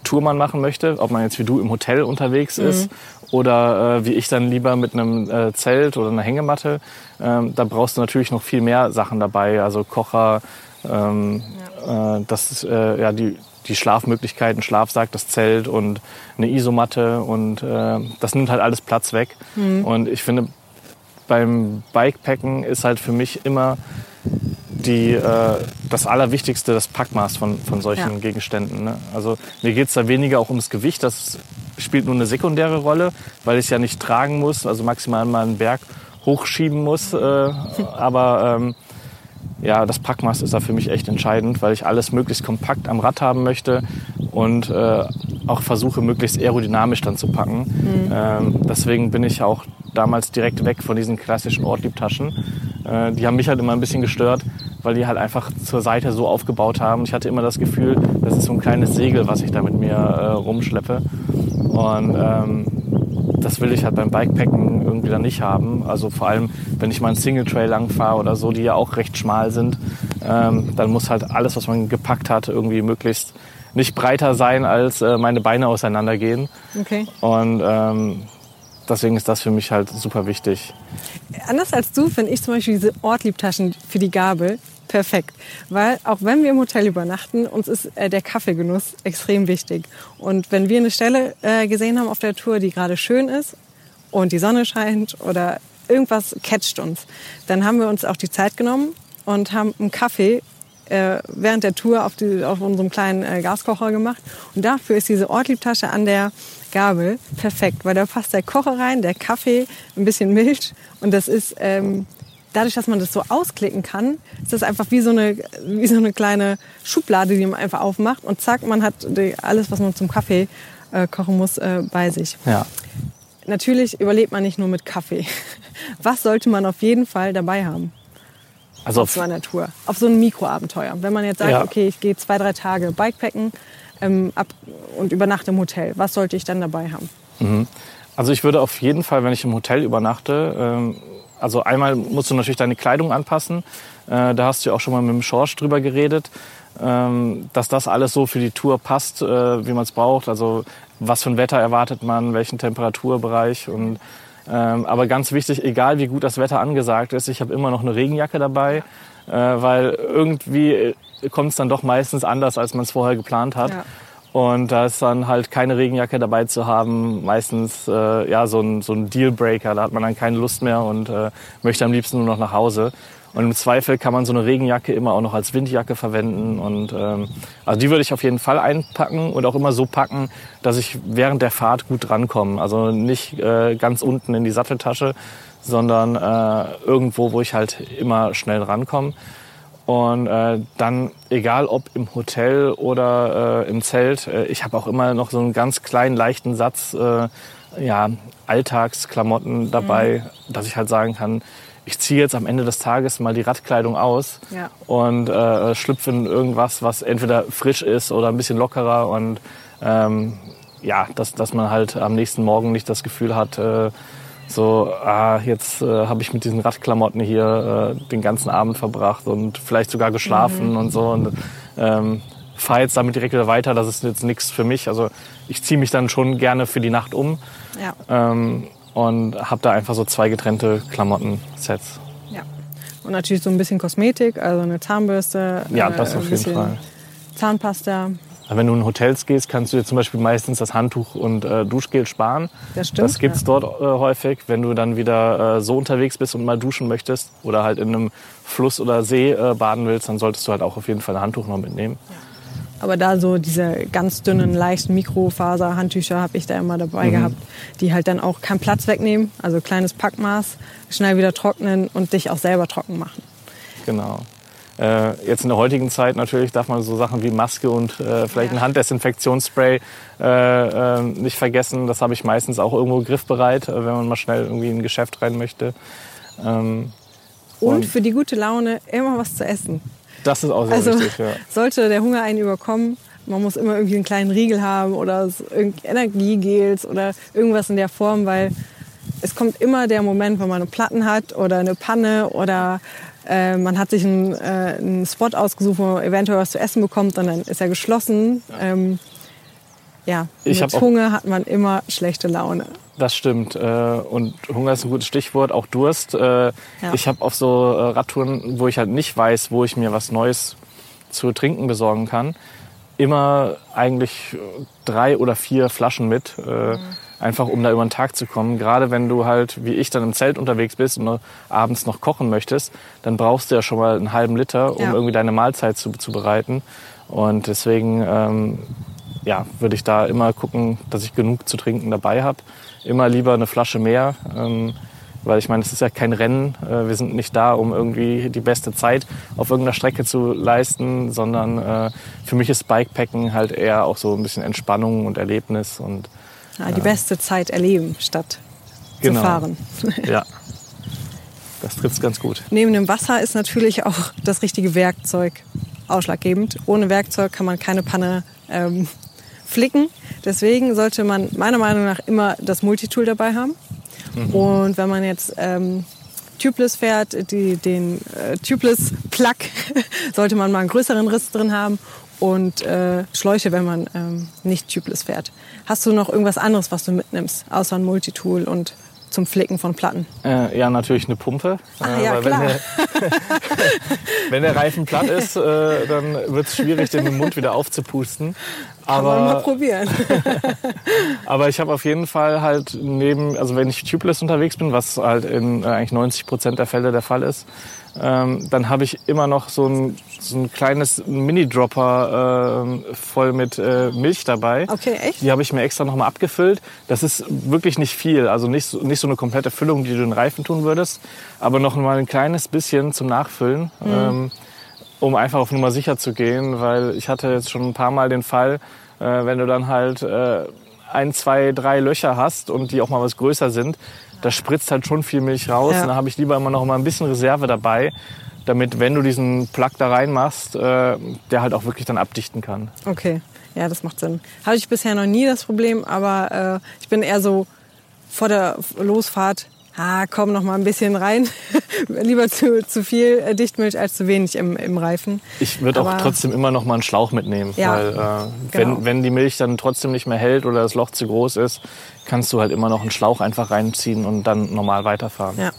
Tour man machen möchte, ob man jetzt wie du im Hotel unterwegs mhm. ist oder äh, wie ich dann lieber mit einem äh, Zelt oder einer Hängematte. Ähm, da brauchst du natürlich noch viel mehr Sachen dabei, also Kocher, ähm, ja. äh, das äh, ja die die Schlafmöglichkeiten, Schlafsack, das Zelt und eine Isomatte und äh, das nimmt halt alles Platz weg. Mhm. Und ich finde, beim Bikepacken ist halt für mich immer die, äh, das Allerwichtigste das Packmaß von, von solchen ja. Gegenständen. Ne? Also mir geht es da weniger auch ums Gewicht, das spielt nur eine sekundäre Rolle, weil ich es ja nicht tragen muss, also maximal mal einen Berg hochschieben muss. Äh, aber ähm, ja, das Packmaß ist da für mich echt entscheidend, weil ich alles möglichst kompakt am Rad haben möchte und äh, auch versuche, möglichst aerodynamisch dann zu packen. Mhm. Ähm, deswegen bin ich auch damals direkt weg von diesen klassischen Ortliebtaschen. Äh, die haben mich halt immer ein bisschen gestört, weil die halt einfach zur Seite so aufgebaut haben. Ich hatte immer das Gefühl, das ist so ein kleines Segel, was ich da mit mir äh, rumschleppe. Und ähm, das will ich halt beim Bikepacken irgendwie dann nicht haben. Also vor allem, wenn ich mal einen Single Trail lang fahre oder so, die ja auch recht schmal sind, ähm, dann muss halt alles, was man gepackt hat, irgendwie möglichst nicht breiter sein, als äh, meine Beine auseinandergehen. Okay. Und ähm, deswegen ist das für mich halt super wichtig. Anders als du finde ich zum Beispiel diese Ortliebtaschen für die Gabel perfekt. Weil auch wenn wir im Hotel übernachten, uns ist äh, der Kaffeegenuss extrem wichtig. Und wenn wir eine Stelle äh, gesehen haben auf der Tour, die gerade schön ist und die Sonne scheint oder irgendwas catcht uns, dann haben wir uns auch die Zeit genommen und haben einen Kaffee äh, während der Tour auf, die, auf unserem kleinen äh, Gaskocher gemacht. Und dafür ist diese Ortliebtasche an der Gabel perfekt, weil da passt der Kocher rein, der Kaffee, ein bisschen Milch und das ist ähm, dadurch, dass man das so ausklicken kann, ist das einfach wie so eine, wie so eine kleine Schublade, die man einfach aufmacht und zack, man hat alles, was man zum Kaffee äh, kochen muss, äh, bei sich. Ja. Natürlich überlebt man nicht nur mit Kaffee. Was sollte man auf jeden Fall dabei haben? Also auf so einer Tour, auf so ein Mikroabenteuer. Wenn man jetzt sagt, ja. okay, ich gehe zwei, drei Tage Bikepacken ähm, ab und übernachte im Hotel, was sollte ich dann dabei haben? Mhm. Also ich würde auf jeden Fall, wenn ich im Hotel übernachte, ähm, also einmal musst du natürlich deine Kleidung anpassen. Äh, da hast du ja auch schon mal mit dem Schorsch drüber geredet, ähm, dass das alles so für die Tour passt, äh, wie man es braucht. Also was für ein Wetter erwartet man, welchen Temperaturbereich und ähm, aber ganz wichtig, egal wie gut das Wetter angesagt ist, ich habe immer noch eine Regenjacke dabei, äh, weil irgendwie kommt es dann doch meistens anders, als man es vorher geplant hat. Ja. Und da ist dann halt keine Regenjacke dabei zu haben, meistens äh, ja so ein, so ein Dealbreaker. Da hat man dann keine Lust mehr und äh, möchte am liebsten nur noch nach Hause. Und im Zweifel kann man so eine Regenjacke immer auch noch als Windjacke verwenden. Und ähm, also die würde ich auf jeden Fall einpacken und auch immer so packen, dass ich während der Fahrt gut drankomme. Also nicht äh, ganz unten in die Satteltasche, sondern äh, irgendwo, wo ich halt immer schnell rankomme. Und äh, dann, egal ob im Hotel oder äh, im Zelt, äh, ich habe auch immer noch so einen ganz kleinen, leichten Satz äh, ja, Alltagsklamotten dabei, mhm. dass ich halt sagen kann, ich ziehe jetzt am Ende des Tages mal die Radkleidung aus ja. und äh, schlüpfe in irgendwas, was entweder frisch ist oder ein bisschen lockerer und ähm, ja, dass, dass man halt am nächsten Morgen nicht das Gefühl hat, äh, so, ah, jetzt äh, habe ich mit diesen Radklamotten hier äh, den ganzen Abend verbracht und vielleicht sogar geschlafen mhm. und so. Und ähm, fahre jetzt damit direkt wieder weiter. Das ist jetzt nichts für mich. Also ich ziehe mich dann schon gerne für die Nacht um. Ja. Ähm, und habe da einfach so zwei getrennte Klamotten-Sets. Ja. Und natürlich so ein bisschen Kosmetik, also eine Zahnbürste. Ja, das äh, auf jeden Fall. Zahnpasta. Wenn du in Hotels gehst, kannst du dir zum Beispiel meistens das Handtuch und äh, Duschgel sparen. Das stimmt. Das gibt's ja. dort äh, häufig. Wenn du dann wieder äh, so unterwegs bist und mal duschen möchtest oder halt in einem Fluss oder See äh, baden willst, dann solltest du halt auch auf jeden Fall ein Handtuch noch mitnehmen. Ja. Aber da so diese ganz dünnen, leichten Mikrofaser-Handtücher habe ich da immer dabei mhm. gehabt, die halt dann auch keinen Platz wegnehmen, also kleines Packmaß, schnell wieder trocknen und dich auch selber trocken machen. Genau. Äh, jetzt in der heutigen Zeit natürlich darf man so Sachen wie Maske und äh, vielleicht ja. ein Handdesinfektionsspray äh, äh nicht vergessen. Das habe ich meistens auch irgendwo griffbereit, äh, wenn man mal schnell irgendwie in ein Geschäft rein möchte. Ähm, und, und für die gute Laune immer was zu essen. Das ist auch sehr also, wichtig, ja. Sollte der Hunger einen überkommen, man muss immer irgendwie einen kleinen Riegel haben oder Energiegels oder irgendwas in der Form, weil es kommt immer der Moment, wenn man eine Platten hat oder eine Panne oder äh, man hat sich einen, äh, einen, Spot ausgesucht, wo man eventuell was zu essen bekommt und dann ist er geschlossen. Ja, ähm, ja ich mit Hunger hat man immer schlechte Laune. Das stimmt. Äh, und Hunger ist ein gutes Stichwort, auch Durst. Äh, ja. Ich habe auf so äh, Radtouren, wo ich halt nicht weiß, wo ich mir was Neues zu trinken besorgen kann, immer eigentlich drei oder vier Flaschen mit. Mhm. Einfach um da über den Tag zu kommen. Gerade wenn du halt, wie ich, dann im Zelt unterwegs bist und abends noch kochen möchtest, dann brauchst du ja schon mal einen halben Liter, um ja. irgendwie deine Mahlzeit zu, zu bereiten. Und deswegen ähm, ja, würde ich da immer gucken, dass ich genug zu trinken dabei habe. Immer lieber eine Flasche mehr, ähm, weil ich meine, es ist ja kein Rennen. Äh, wir sind nicht da, um irgendwie die beste Zeit auf irgendeiner Strecke zu leisten, sondern äh, für mich ist Bikepacken halt eher auch so ein bisschen Entspannung und Erlebnis und ja, die äh, beste Zeit erleben statt genau. zu fahren. Ja. Das trifft ganz gut. Neben dem Wasser ist natürlich auch das richtige Werkzeug ausschlaggebend. Ohne Werkzeug kann man keine Panne ähm, flicken. Deswegen sollte man meiner Meinung nach immer das Multitool dabei haben. Mhm. Und wenn man jetzt ähm, Tubeless fährt, die, den äh, Tubeless Plug, sollte man mal einen größeren Riss drin haben und äh, Schläuche, wenn man ähm, nicht Tubeless fährt. Hast du noch irgendwas anderes, was du mitnimmst, außer ein Multitool und zum Flicken von Platten? Äh, ja, natürlich eine Pumpe. Ach, ja, klar. Wenn, der, wenn der Reifen platt ist, äh, dann wird es schwierig, den im Mund wieder aufzupusten. Aber, Kann man mal probieren. aber ich habe auf jeden Fall halt neben, also wenn ich tubeless unterwegs bin, was halt in äh, eigentlich 90 Prozent der Fälle der Fall ist, ähm, dann habe ich immer noch so ein, so ein kleines Mini-Dropper äh, voll mit äh, Milch dabei. Okay, echt? Die habe ich mir extra nochmal abgefüllt. Das ist wirklich nicht viel, also nicht so, nicht so eine komplette Füllung, die du in den Reifen tun würdest, aber noch mal ein kleines bisschen zum Nachfüllen. Mhm. Ähm, um einfach auf Nummer sicher zu gehen, weil ich hatte jetzt schon ein paar Mal den Fall, äh, wenn du dann halt äh, ein, zwei, drei Löcher hast und die auch mal was größer sind, da spritzt halt schon viel Milch raus. Ja. Und da habe ich lieber immer noch mal ein bisschen Reserve dabei, damit, wenn du diesen Plug da reinmachst, äh, der halt auch wirklich dann abdichten kann. Okay, ja, das macht Sinn. Habe ich bisher noch nie das Problem, aber äh, ich bin eher so vor der Losfahrt ah, komm noch mal ein bisschen rein. Lieber zu, zu viel äh, Dichtmilch als zu wenig im, im Reifen. Ich würde auch trotzdem immer noch mal einen Schlauch mitnehmen. Ja, weil äh, genau. wenn, wenn die Milch dann trotzdem nicht mehr hält oder das Loch zu groß ist, kannst du halt immer noch einen Schlauch einfach reinziehen und dann normal weiterfahren. Ja.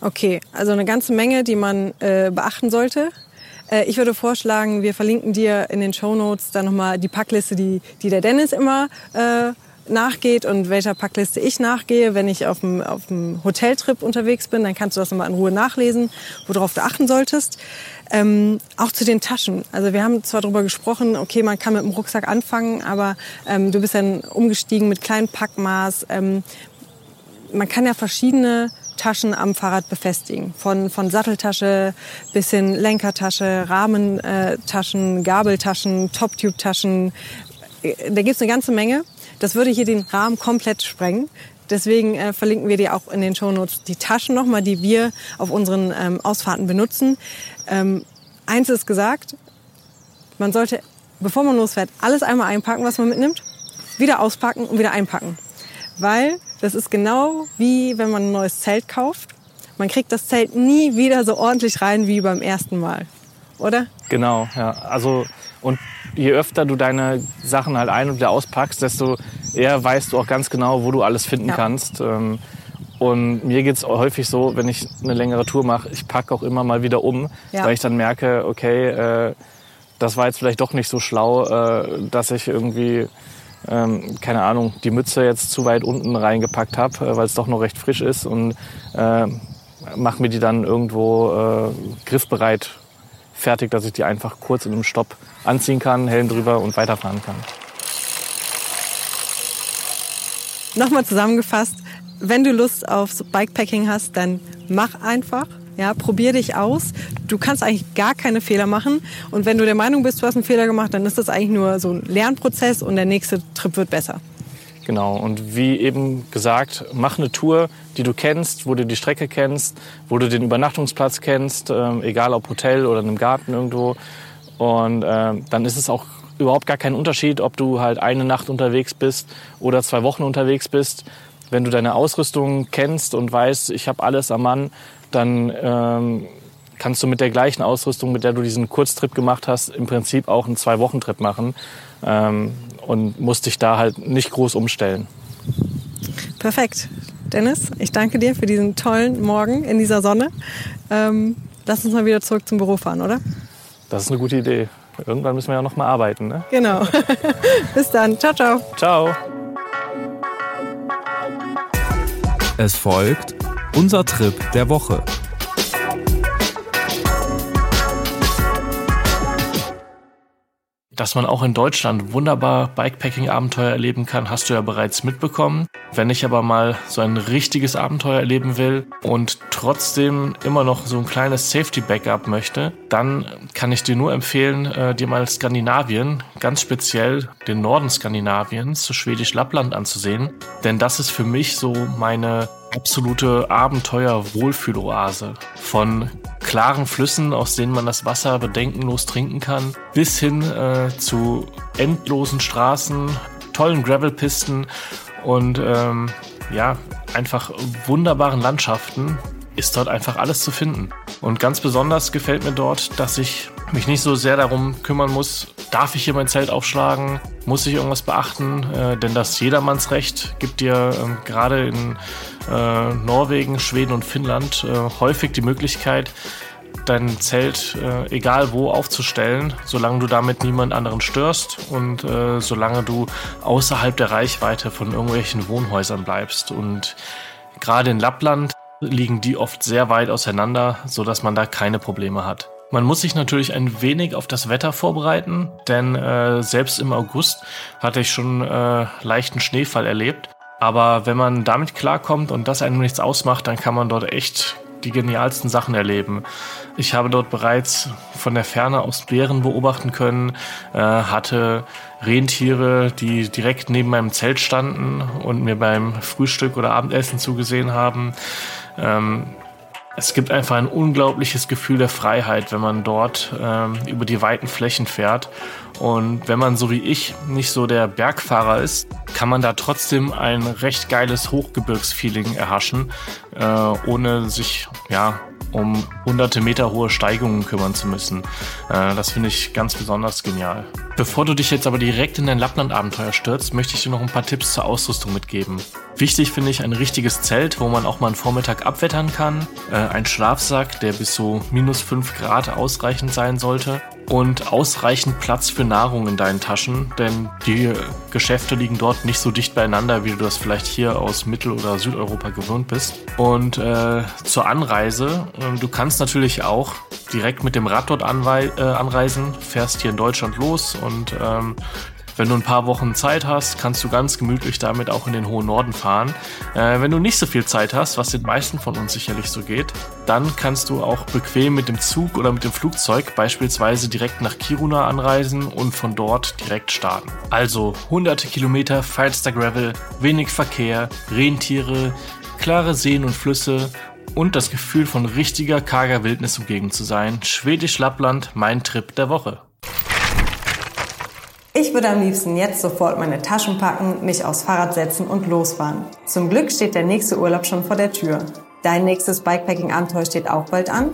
Okay, also eine ganze Menge, die man äh, beachten sollte. Äh, ich würde vorschlagen, wir verlinken dir in den Show Notes dann nochmal die Packliste, die, die der Dennis immer äh, nachgeht und welcher Packliste ich nachgehe. Wenn ich auf dem, auf dem Hoteltrip unterwegs bin, dann kannst du das nochmal in Ruhe nachlesen, worauf du achten solltest. Ähm, auch zu den Taschen. Also wir haben zwar darüber gesprochen, okay, man kann mit dem Rucksack anfangen, aber ähm, du bist dann umgestiegen mit kleinem Packmaß. Ähm, man kann ja verschiedene Taschen am Fahrrad befestigen. Von, von Satteltasche bis hin Lenkertasche, Rahmentaschen, Gabeltaschen, Top-Tube-Taschen. Da gibt's eine ganze Menge. Das würde hier den Rahmen komplett sprengen. Deswegen äh, verlinken wir dir auch in den Shownotes die Taschen nochmal, die wir auf unseren ähm, Ausfahrten benutzen. Ähm, eins ist gesagt, man sollte, bevor man losfährt, alles einmal einpacken, was man mitnimmt, wieder auspacken und wieder einpacken. weil das ist genau wie wenn man ein neues Zelt kauft. Man kriegt das Zelt nie wieder so ordentlich rein wie beim ersten Mal, oder? Genau, ja. Also und je öfter du deine Sachen halt ein- und wieder auspackst, desto eher weißt du auch ganz genau, wo du alles finden Ja. kannst. Ähm, Und mir geht's auch häufig so, wenn ich eine längere Tour mache, ich packe auch immer mal wieder um, Ja. weil ich dann merke, okay, äh, das war jetzt vielleicht doch nicht so schlau, äh, dass ich irgendwie, ähm, keine Ahnung, die Mütze jetzt zu weit unten reingepackt habe, äh, weil es doch noch recht frisch ist und äh, mach mir die dann irgendwo griffbereit fertig, dass ich die einfach kurz in einem Stopp anziehen kann, Helm drüber und weiterfahren kann. Nochmal zusammengefasst, wenn du Lust aufs Bikepacking hast, dann mach einfach. Ja, probier dich aus. Du kannst eigentlich gar keine Fehler machen. Und wenn du der Meinung bist, du hast einen Fehler gemacht, dann ist das eigentlich nur so ein Lernprozess und der nächste Trip wird besser. Genau, und wie eben gesagt, mach eine Tour, die du kennst, wo du die Strecke kennst, wo du den Übernachtungsplatz kennst, ähm, egal ob Hotel oder in einem Garten irgendwo. Und ähm, dann ist es auch überhaupt gar kein Unterschied, ob du halt eine Nacht unterwegs bist oder zwei Wochen unterwegs bist. Wenn du deine Ausrüstung kennst und weißt, ich habe alles am Mann, dann ähm, kannst du mit der gleichen Ausrüstung, mit der du diesen Kurztrip gemacht hast, im Prinzip auch einen Zwei-Wochen-Trip machen ähm, und musst dich da halt nicht groß umstellen. Perfekt. Dennis, ich danke dir für diesen tollen Morgen in dieser Sonne. Ähm, lass uns mal wieder zurück zum Büro fahren, oder? Das ist eine gute Idee. Irgendwann müssen wir ja noch mal arbeiten. Ne? Genau. Bis dann. Ciao, ciao. Ciao. Es folgt unser Trip der Woche. Dass man auch in Deutschland wunderbar Bikepacking-Abenteuer erleben kann, hast du ja bereits mitbekommen. Wenn ich aber mal so ein richtiges Abenteuer erleben will und trotzdem immer noch so ein kleines Safety-Backup möchte, dann kann ich dir nur empfehlen, äh, dir mal Skandinavien, ganz speziell den Norden Skandinaviens, so schwedisch Lappland anzusehen. Denn das ist für mich so meine absolute Abenteuer-Wohlfühloase. Von klaren Flüssen, aus denen man das Wasser bedenkenlos trinken kann, bis hin äh, zu endlosen Straßen, tollen Gravelpisten und ähm, ja, einfach wunderbaren Landschaften ist dort einfach alles zu finden. Und ganz besonders gefällt mir dort, dass ich mich nicht so sehr darum kümmern muss, darf ich hier mein Zelt aufschlagen, muss ich irgendwas beachten, äh, denn das Jedermannsrecht gibt dir ähm, gerade in äh, Norwegen, Schweden und Finnland äh, häufig die Möglichkeit, dein Zelt äh, egal wo aufzustellen, solange du damit niemand anderen störst und äh, solange du außerhalb der Reichweite von irgendwelchen Wohnhäusern bleibst. Und gerade in Lappland liegen die oft sehr weit auseinander, so dass man da keine Probleme hat. Man muss sich natürlich ein wenig auf das Wetter vorbereiten, denn äh, selbst im August hatte ich schon äh, leichten Schneefall erlebt. Aber wenn man damit klarkommt und das einem nichts ausmacht, dann kann man dort echt die genialsten Sachen erleben. Ich habe dort bereits von der Ferne aus Bären beobachten können, äh, hatte Rentiere, die direkt neben meinem Zelt standen und mir beim Frühstück oder Abendessen zugesehen haben. Ähm, es gibt einfach ein unglaubliches Gefühl der Freiheit, wenn man dort ähm, über die weiten Flächen fährt. Und wenn man so wie ich nicht so der Bergfahrer ist, kann man da trotzdem ein recht geiles Hochgebirgsfeeling erhaschen, äh, ohne sich ja um hunderte Meter hohe Steigungen kümmern zu müssen. Äh, das finde ich ganz besonders genial. Bevor du dich jetzt aber direkt in dein Lappland-Abenteuer stürzt, möchte ich dir noch ein paar Tipps zur Ausrüstung mitgeben. Wichtig finde ich ein richtiges Zelt, wo man auch mal einen Vormittag abwettern kann, äh, ein Schlafsack, der bis so minus 5 Grad ausreichend sein sollte und ausreichend Platz für Nahrung in deinen Taschen, denn die Geschäfte liegen dort nicht so dicht beieinander, wie du das vielleicht hier aus Mittel- oder Südeuropa gewöhnt bist. Und äh, zur Anreise, äh, du kannst natürlich auch direkt mit dem Rad dort äh, anreisen, fährst hier in Deutschland los und ähm, wenn du ein paar Wochen Zeit hast, kannst du ganz gemütlich damit auch in den hohen Norden fahren. Äh, wenn du nicht so viel Zeit hast, was den meisten von uns sicherlich so geht, dann kannst du auch bequem mit dem Zug oder mit dem Flugzeug beispielsweise direkt nach Kiruna anreisen und von dort direkt starten. Also hunderte Kilometer feinster Gravel, wenig Verkehr, Rentiere, klare Seen und Flüsse und das Gefühl von richtiger karger Wildnis umgeben zu sein. Schwedisch Lappland, mein Trip der Woche. Ich würde am liebsten jetzt sofort meine Taschen packen, mich aufs Fahrrad setzen und losfahren. Zum Glück steht der nächste Urlaub schon vor der Tür. Dein nächstes Bikepacking-Abenteuer steht auch bald an?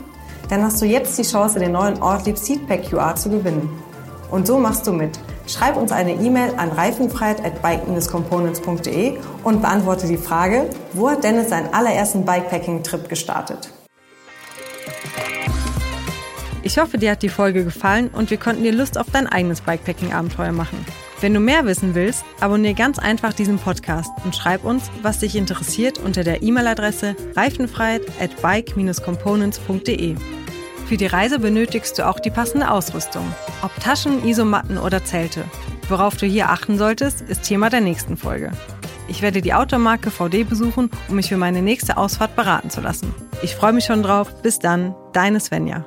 Dann hast du jetzt die Chance, den neuen Ortlieb Seatpack QR zu gewinnen. Und so machst du mit. Schreib uns eine E-Mail an reifenfreiheit@bike-components.de und beantworte die Frage, wo hat Dennis seinen allerersten Bikepacking-Trip gestartet? Ich hoffe, dir hat die Folge gefallen und wir konnten dir Lust auf dein eigenes Bikepacking-Abenteuer machen. Wenn du mehr wissen willst, abonniere ganz einfach diesen Podcast und schreib uns, was dich interessiert unter der E-Mail-Adresse reifenfreiheit at bike-components.de. Für die Reise benötigst du auch die passende Ausrüstung, ob Taschen, Isomatten oder Zelte. Worauf du hier achten solltest, ist Thema der nächsten Folge. Ich werde die Automarke VD besuchen, um mich für meine nächste Ausfahrt beraten zu lassen. Ich freue mich schon drauf. Bis dann, deine Svenja.